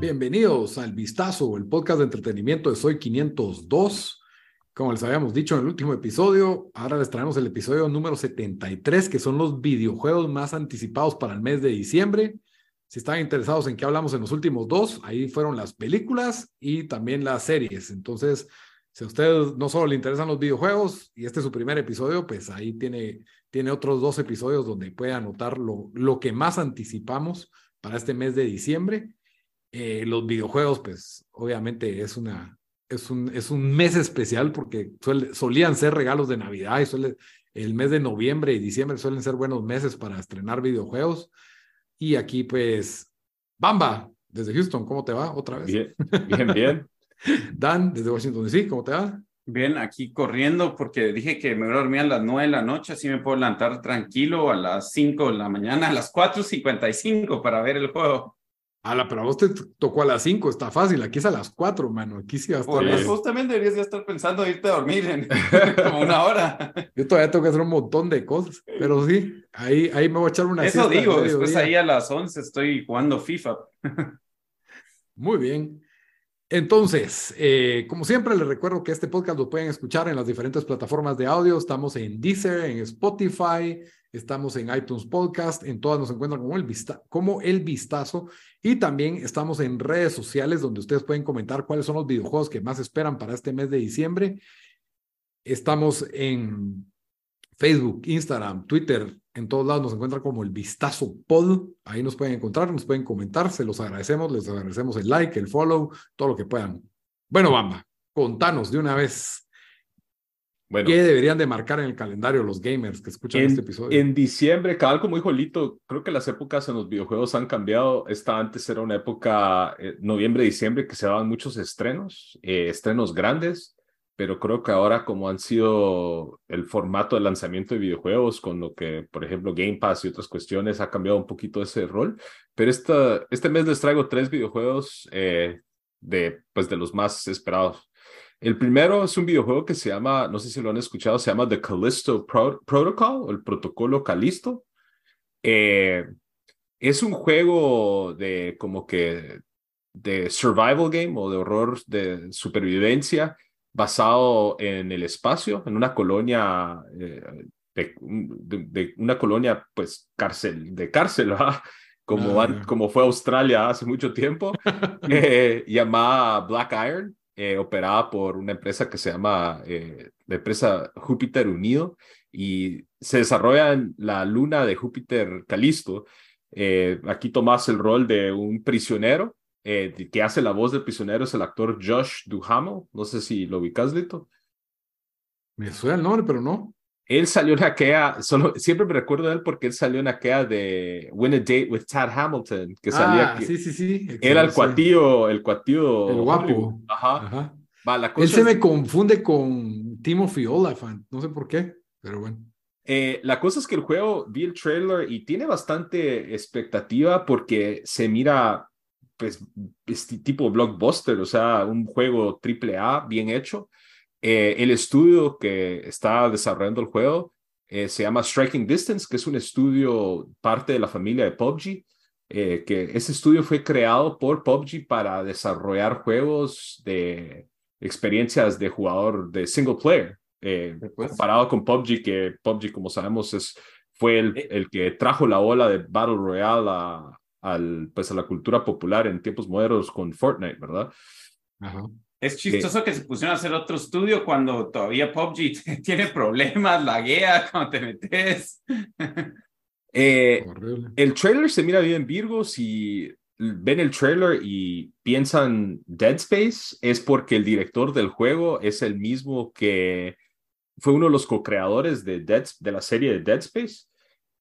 Bienvenidos al Vistazo, el podcast de entretenimiento de Soy 502. Como les habíamos dicho en el último episodio, ahora les traemos el episodio número 73, que son los videojuegos más anticipados para el mes de diciembre. Si están interesados en qué hablamos en los últimos dos, ahí fueron las películas y también las series. Entonces, si a ustedes no solo le interesan los videojuegos y este es su primer episodio, pues ahí tiene, tiene otros dos episodios donde puede anotar lo, lo que más anticipamos para este mes de diciembre. Eh, los videojuegos, pues obviamente es una, es un, es un mes especial porque solían ser regalos de Navidad y suele, el mes de noviembre y diciembre suelen ser buenos meses para estrenar videojuegos. Y aquí, pues, Bamba, desde Houston, ¿cómo te va otra vez? Bien, bien, bien. Dan, desde Washington DC, ¿cómo te va? Bien, aquí corriendo porque dije que me voy a dormir a las 9 de la noche, así me puedo levantar tranquilo a las 5 de la mañana, a las 4.55 para ver el juego. Ala, pero a vos te tocó a las 5, está fácil. Aquí es a las 4, mano. Aquí sí va a estar. Pues, vos también deberías ya estar pensando irte a dormir en como una hora. Yo todavía tengo que hacer un montón de cosas, pero sí, ahí, ahí me voy a echar una Eso digo, después ahí a las 11 estoy jugando FIFA. Muy bien. Entonces, eh, como siempre, les recuerdo que este podcast lo pueden escuchar en las diferentes plataformas de audio. Estamos en Deezer, en Spotify, estamos en iTunes Podcast, en todas nos encuentran como el, como el Vistazo y también estamos en redes sociales donde ustedes pueden comentar cuáles son los videojuegos que más esperan para este mes de diciembre. Estamos en Facebook, Instagram, Twitter, en todos lados nos encuentran como el Vistazo Pod. Ahí nos pueden encontrar, nos pueden comentar, se los agradecemos, les agradecemos el like, el follow, todo lo que puedan. Bueno, Bamba, contanos de una vez ¿Qué deberían de marcar en el calendario los gamers que escuchan este episodio? En diciembre, cada como dijo Lito, creo que las épocas en los videojuegos han cambiado. Esta antes era una época, eh, noviembre, diciembre, que se daban muchos estrenos, eh, estrenos grandes, pero creo que ahora como han sido el formato de lanzamiento de videojuegos, con lo que, por ejemplo, Game Pass y otras cuestiones, ha cambiado un poquito ese rol. Pero esta, este mes les traigo tres videojuegos eh, de, pues, de los más esperados. El primero es un videojuego que se llama, no sé si lo han escuchado, se llama The Callisto Protocol o el protocolo Callisto. Eh, es un juego de como que de survival game o de horror de supervivencia basado en el espacio, en una colonia, eh, de, una colonia pues cárcel, de cárcel, Como, ah, como fue Australia hace mucho tiempo, eh, llamada Black Iron. Eh, operada por una empresa que se llama la empresa Júpiter Unido y se desarrolla en la luna de Júpiter Calisto. Aquí tomas el rol de un prisionero que hace la voz del prisionero, es el actor Josh Duhamel. No sé si lo ubicas, Lito. Me suena el nombre, pero no. Él salió en aquella, solo, siempre me recuerdo de él porque él salió en aquella de Win a Date with Tad Hamilton, que salía. Ah, sí, sí, sí. Era el cuatillo, el cuatillo. El guapo. Ajá. él se me confunde con Timothy Oliphant, no sé por qué, pero bueno. Eh, la cosa es que el juego, vi el trailer y tiene bastante expectativa porque se mira, pues, este tipo blockbuster, o sea, un juego triple A bien hecho. Eh, el estudio que está desarrollando el juego eh, se llama Striking Distance, que es un estudio parte de la familia de PUBG, eh, que ese estudio fue creado por PUBG para desarrollar juegos de experiencias de jugador de single player, comparado con PUBG, que PUBG, como sabemos, es, fue el, el que trajo la ola de Battle Royale a, al, pues, a la cultura popular en tiempos modernos con Fortnite, ¿verdad? Ajá. Es chistoso que se pusieron a hacer otro estudio cuando todavía PUBG tiene problemas, laguea cuando te metes. Eh, el trailer se mira bien Virgo. Si ven el trailer y piensan Dead Space, es porque el director del juego es el mismo que fue uno de los co-creadores de, de la serie de Dead Space.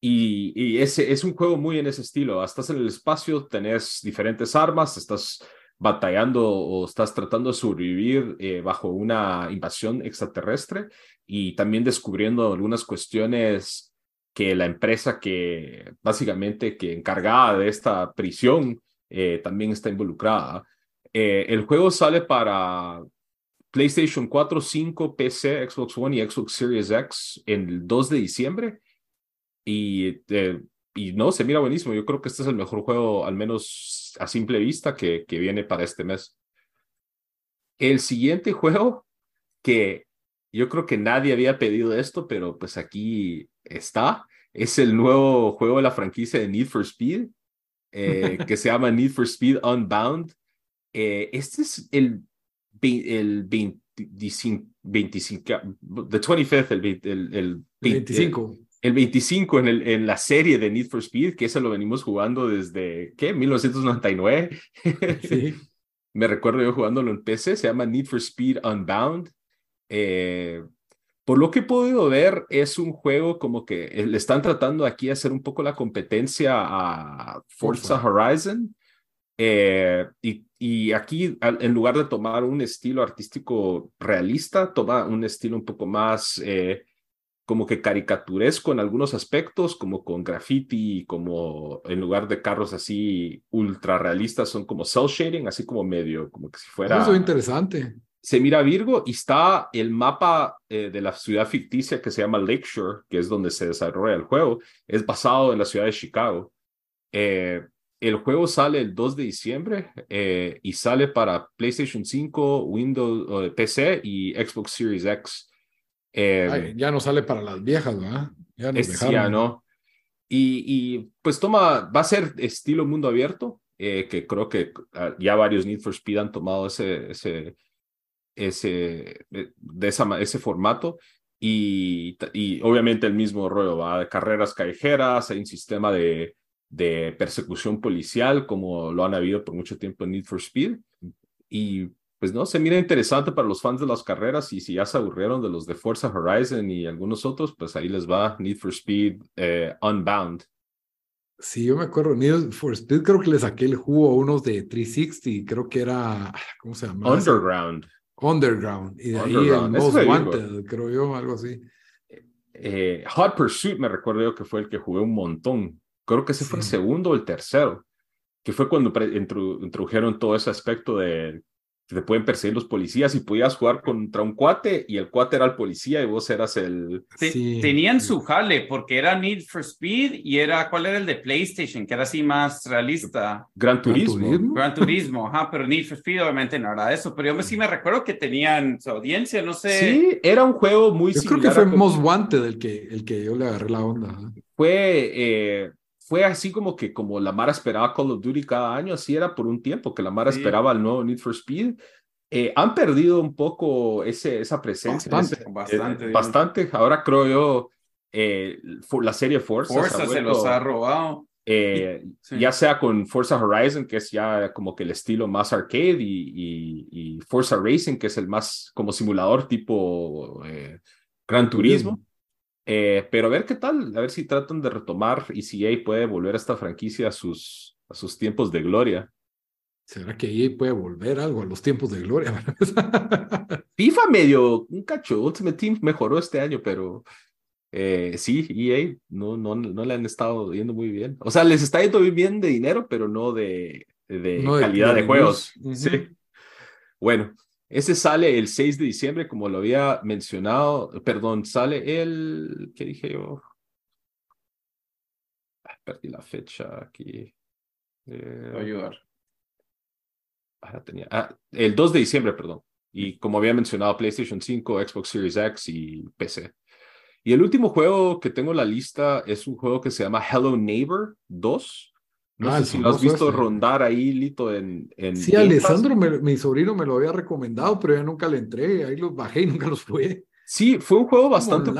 Y, ese es un juego muy en ese estilo. Estás en el espacio, tenés diferentes armas, estás batallando o estás tratando de sobrevivir eh, bajo una invasión extraterrestre y también descubriendo algunas cuestiones que la empresa que básicamente que encargada de esta prisión eh, también está involucrada. Eh, el juego sale para PlayStation 4, 5, PC, Xbox One y Xbox Series X el 2 de diciembre. Y, eh, y no, se mira buenísimo. Yo creo que este es el mejor juego, al menos a simple vista, que, que viene para este mes. El siguiente juego que yo creo que nadie había pedido esto, pero pues aquí está. Es el nuevo juego de la franquicia de Need for Speed, eh, que se llama Need for Speed Unbound. Eh, este es el, el 25, 25, the 25th, el, el, el 25. El 25 en, el, en la serie de Need for Speed, que eso lo venimos jugando desde, ¿qué? 1999. Sí. Me recuerdo yo jugándolo en PC, se llama Need for Speed Unbound. Eh, por lo que he podido ver, es un juego como que eh, le están tratando aquí hacer un poco la competencia a Forza Horizon. Eh, y, y, aquí, en lugar de tomar un estilo artístico realista, toma un estilo un poco más eh, como que caricaturesco en algunos aspectos, como con graffiti, como en lugar de carros así ultra realistas, son como cel shading, así como medio, como que si fuera... Eso es interesante se mira Virgo y está el mapa eh, de la ciudad ficticia que se llama Lakeshore, que es donde se desarrolla el juego. Es basado en la ciudad de Chicago. Eh, el juego sale el 2 de diciembre eh, y sale para PlayStation 5, Windows, PC y Xbox Series X. Ay, ya no sale para las viejas, ¿verdad? Ya, nos es, ya no. Y, y, pues toma, va a ser estilo mundo abierto, que creo que ah, ya varios Need for Speed han tomado ese, ese, ese, eh, de esa, ese formato. Y, y obviamente el mismo rollo, va de carreras callejeras, hay un sistema de, de persecución policial como lo han habido por mucho tiempo en Need for Speed. Y pues no, se mira interesante para los fans de las carreras y si ya se aburrieron de los de Forza Horizon y algunos otros, pues ahí les va Need for Speed eh, Unbound. Sí, yo me acuerdo, Need for Speed creo que le saqué el jugo a unos de 360, creo que era, ¿cómo se llama? Underground. Underground. Y de ahí el Most Wanted, creo yo, algo así. Eh, Hot Pursuit me recuerdo yo que fue el que jugué un montón. Creo que ese fue el segundo o el tercero, que fue cuando introdujeron todo ese aspecto de te pueden perseguir los policías y podías jugar contra un cuate y el cuate era el policía y vos eras el... Tenían su jale porque era Need for Speed y era, ¿cuál era el de PlayStation? Que era así más realista. Gran Turismo. Gran Turismo, ajá, pero Need for Speed obviamente no era eso, pero yo sí me recuerdo que tenían su audiencia, no sé. Sí, era un juego muy yo creo que fue Most Wanted el que, el que yo le agarré la onda. Fue... Eh, fue así como que como la Mara esperaba Call of Duty cada año, así era por un tiempo, que la Mara esperaba el nuevo Need for Speed. Eh, han perdido un poco ese, esa presencia. Bastante, bastante. Eh, bastante. Ahora creo yo, eh, la serie Forza. Forza se, los ha robado. Ya sea con Forza Horizon, que es ya como que el estilo más arcade, y, y, Forza Racing, que es el más como simulador tipo Gran Turismo. Eh, pero a ver qué tal, a ver si tratan de retomar y si EA puede volver a esta franquicia a sus, a sus tiempos de gloria. ¿Será que EA puede volver algo a los tiempos de gloria? FIFA medio, un cacho, Ultimate Team mejoró este año, pero eh, sí, EA no, no, no le han estado yendo muy bien. O sea, les está yendo bien de dinero, pero no de, de calidad de, juegos. Sí. Bueno, ese sale el 6 de diciembre, como lo había mencionado. Perdón, sale el. ¿Qué dije yo? Ah, perdí la fecha aquí. Eh... ayudar. Ah, tenía... ah, el 2 de diciembre, perdón. Y como había mencionado, PlayStation 5, Xbox Series X y PC. Y el último juego que tengo en la lista es un juego que se llama Hello Neighbor 2. No ah, sé si lo has visto rondar ahí, Lito, en... en sí, Alessandro, mi sobrino, me lo había recomendado, pero yo nunca le entré. Ahí los bajé y nunca los fue. Sí, fue un juego bastante,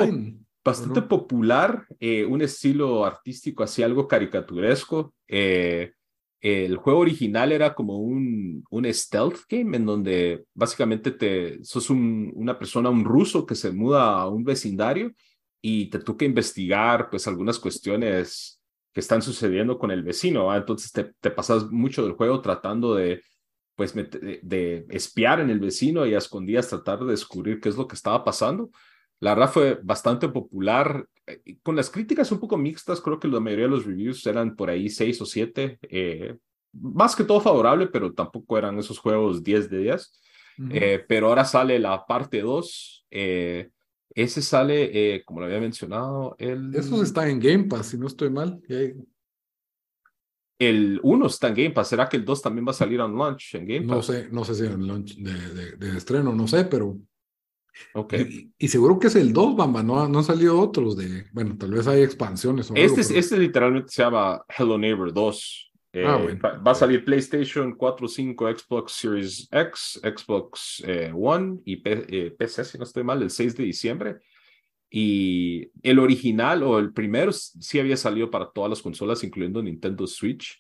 bastante popular, eh, un estilo artístico así, algo caricaturesco. Eh, el juego original era como un, un stealth game en donde básicamente te, sos un, una persona, un ruso que se muda a un vecindario y te toca investigar pues algunas cuestiones que están sucediendo con el vecino. Entonces te, te, pasas mucho del juego tratando de, pues, de, espiar en el vecino y a escondidas tratar de descubrir qué es lo que estaba pasando. La verdad fue bastante popular, eh, con las críticas un poco mixtas, creo que la mayoría de los reviews eran por ahí seis o siete, eh, más que todo favorable, pero tampoco eran esos juegos 10 de 10. Eh, pero ahora sale la parte 2. Ese sale, eh, como lo había mencionado, el... Esos están en Game Pass, si no estoy mal. El 1 está en Game Pass. ¿Será que el 2 también va a salir en launch en Game Pass? No sé, no sé si en launch de, de, estreno, no sé, pero... Ok. Y, seguro que es el 2, Bamba, no, no han salido otros de... Bueno, tal vez hay expansiones. O este, algo, este literalmente se llama Hello Neighbor 2. Eh, Ah, bueno. Va a salir PlayStation 4, 5, Xbox Series X, Xbox eh, One y P- eh, PC, si no estoy mal, el 6 de diciembre. Y el original o el primero sí había salido para todas las consolas, incluyendo Nintendo Switch.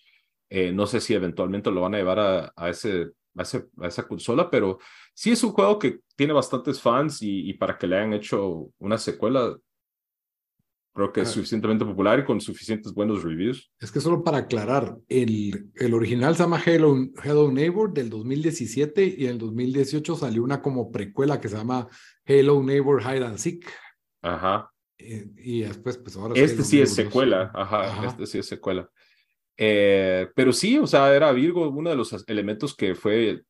Eh, no sé si eventualmente lo van a llevar a, a ese, a, ese- a esa consola, pero sí es un juego que tiene bastantes fans y, y para que le hayan hecho una secuela, creo que es Ah. suficientemente popular y con suficientes buenos reviews. Es que solo para aclarar, el, el original se llama Hello, Hello Neighbor del 2017 y en el 2018 salió una como precuela que se llama Hello Neighbor Hide and Seek. Ajá. Eh, y después, pues ahora Este Hello sí es Neighbor 2. secuela, ajá, Ajá. este sí es secuela. Eh, pero sí, o sea, era Virgo, uno de los elementos que fue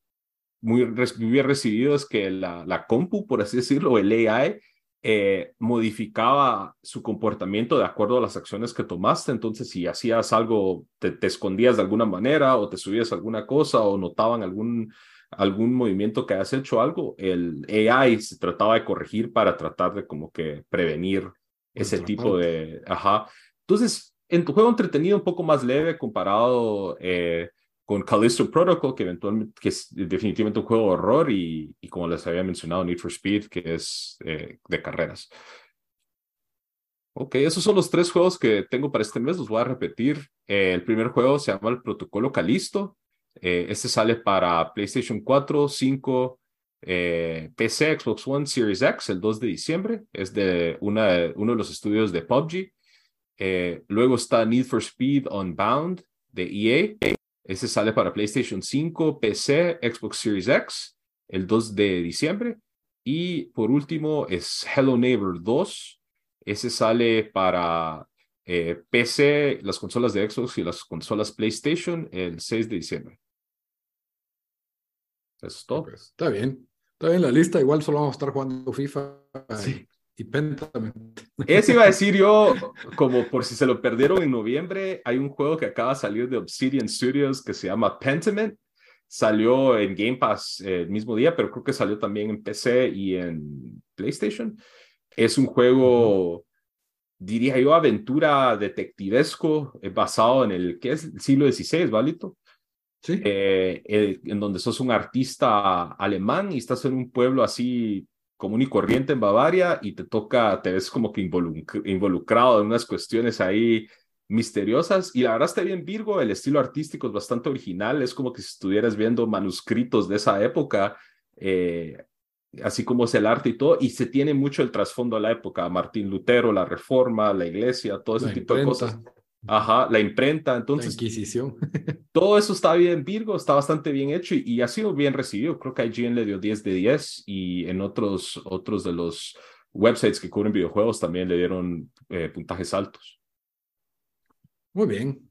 muy, muy bien recibido es que la, la compu, por así decirlo, el AI, eh, modificaba su comportamiento de acuerdo a las acciones que tomaste. Entonces, si hacías algo, te, te escondías de alguna manera o te subías a alguna cosa o notaban algún, algún movimiento que hayas hecho algo, el AI se trataba de corregir para tratar de como que prevenir ese tipo de... Ajá. Entonces, en tu juego entretenido un poco más leve comparado eh, con Callisto Protocol, que eventualmente que es definitivamente un juego de horror y, y como les había mencionado, Need for Speed, que es eh, de carreras. Ok, esos son los tres juegos que tengo para este mes, los voy a repetir. Eh, el primer juego se llama el Protocolo Callisto. Eh, este sale para PlayStation 4, 5, eh, PC, Xbox One, Series X el 2 de diciembre. Es de una, uno de los estudios de PUBG. Eh, luego está Need for Speed Unbound de EA. Ese sale para PlayStation 5, PC, Xbox Series X el 2 de diciembre. Y por último es Hello Neighbor 2. Ese sale para eh, PC, las consolas de Xbox y las consolas PlayStation el 6 de diciembre. Eso es todo. Pues, está bien. Está bien la lista. Igual solo vamos a estar jugando FIFA Sí. Pentament. Eso iba a decir yo, como por si se lo perdieron en noviembre, hay un juego que acaba de salir de Obsidian Studios que se llama Pentiment. Salió en Game Pass eh, el mismo día, pero creo que salió también en PC y en PlayStation. Es un juego, diría yo, aventura detectivesco eh, basado en el que es el siglo XVI, ¿válito? Sí. eh, el- en donde sos un artista alemán y estás en un pueblo así común y corriente en Bavaria y te toca, te ves como que involuc- involucrado en unas cuestiones ahí misteriosas y la verdad está bien Virgo, el estilo artístico es bastante original, es como que si estuvieras viendo manuscritos de esa época, eh, así como es el arte y todo, y se tiene mucho el trasfondo de la época, Martín Lutero, la Reforma, la Iglesia, todo ese La tipo de cosas. Ajá, la imprenta, la entonces Inquisición. todo eso está bien, Virgo, está bastante bien hecho y, y ha sido bien recibido. Creo que IGN le dio 10 de 10 y en otros, otros de los websites que cubren videojuegos también le dieron eh, puntajes altos. Muy bien.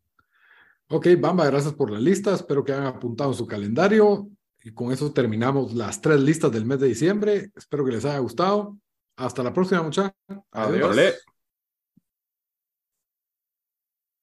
Ok, Bamba, gracias por la lista. Espero que hayan apuntado su calendario. Y con eso terminamos las tres listas del mes de diciembre. Espero que les haya gustado. Hasta la próxima, muchachos. Adiós. Órale.